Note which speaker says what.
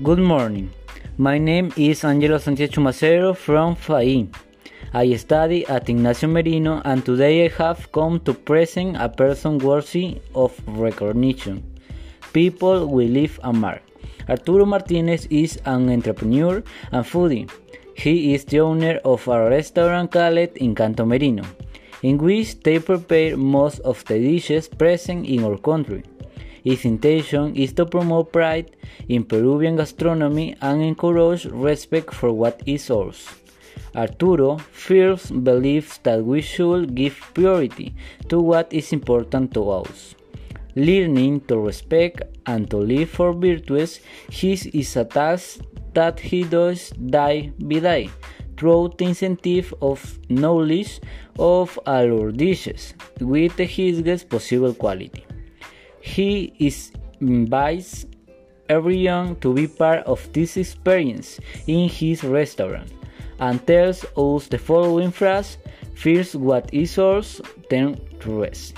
Speaker 1: Good morning. My name is Angelo Sanchez Chumacero from FAI. I study at Ignacio Merino and today I have come to present a person worthy of recognition. People will leave a mark. Arturo Martinez is an entrepreneur and foodie. He is the owner of a restaurant called Encanto Merino, in which they prepare most of the dishes present in our country. His intention is to promote pride in Peruvian gastronomy and encourage respect for what is ours. Arturo first believes that we should give priority to what is important to us. Learning to respect and to live for virtues, his is a task that he does day by day through the incentive of knowledge of all our dishes with the highest possible quality. He is invites everyone to be part of this experience in his restaurant and tells us the following phrase First what is ours, then the rest.